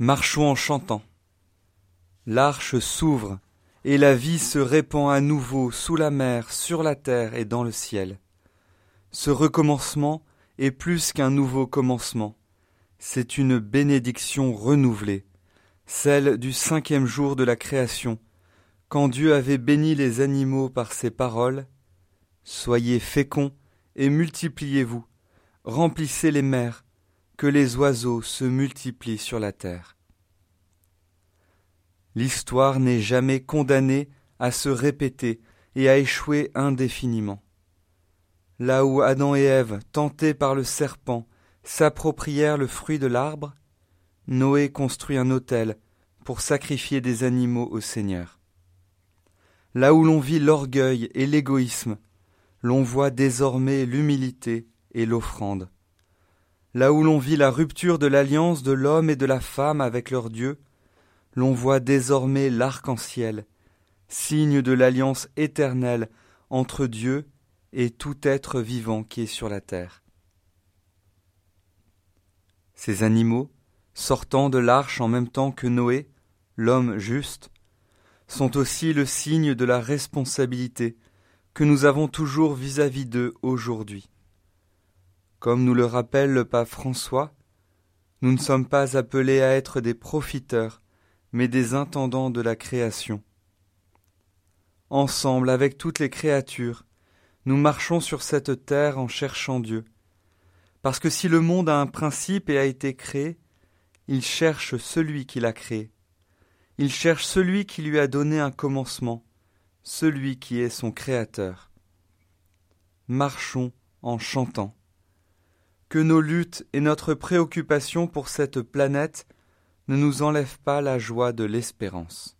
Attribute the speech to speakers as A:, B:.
A: Marchons en chantant. L'arche s'ouvre, et la vie se répand à nouveau sous la mer, sur la terre et dans le ciel. Ce recommencement est plus qu'un nouveau commencement, c'est une bénédiction renouvelée, celle du cinquième jour de la création, quand Dieu avait béni les animaux par ses paroles. Soyez féconds et multipliez-vous, remplissez les mers, que les oiseaux se multiplient sur la terre. L'histoire n'est jamais condamnée à se répéter et à échouer indéfiniment. Là où Adam et Ève, tentés par le serpent, s'approprièrent le fruit de l'arbre, Noé construit un autel pour sacrifier des animaux au Seigneur. Là où l'on vit l'orgueil et l'égoïsme, l'on voit désormais l'humilité et l'offrande. Là où l'on vit la rupture de l'alliance de l'homme et de la femme avec leur Dieu, l'on voit désormais l'arc-en-ciel, signe de l'alliance éternelle entre Dieu et tout être vivant qui est sur la terre. Ces animaux, sortant de l'arche en même temps que Noé, l'homme juste, sont aussi le signe de la responsabilité que nous avons toujours vis-à-vis d'eux aujourd'hui. Comme nous le rappelle le pape François, nous ne sommes pas appelés à être des profiteurs, mais des intendants de la création. Ensemble, avec toutes les créatures, nous marchons sur cette terre en cherchant Dieu. Parce que si le monde a un principe et a été créé, il cherche celui qui l'a créé. Il cherche celui qui lui a donné un commencement, celui qui est son créateur. Marchons en chantant que nos luttes et notre préoccupation pour cette planète ne nous enlèvent pas la joie de l'espérance.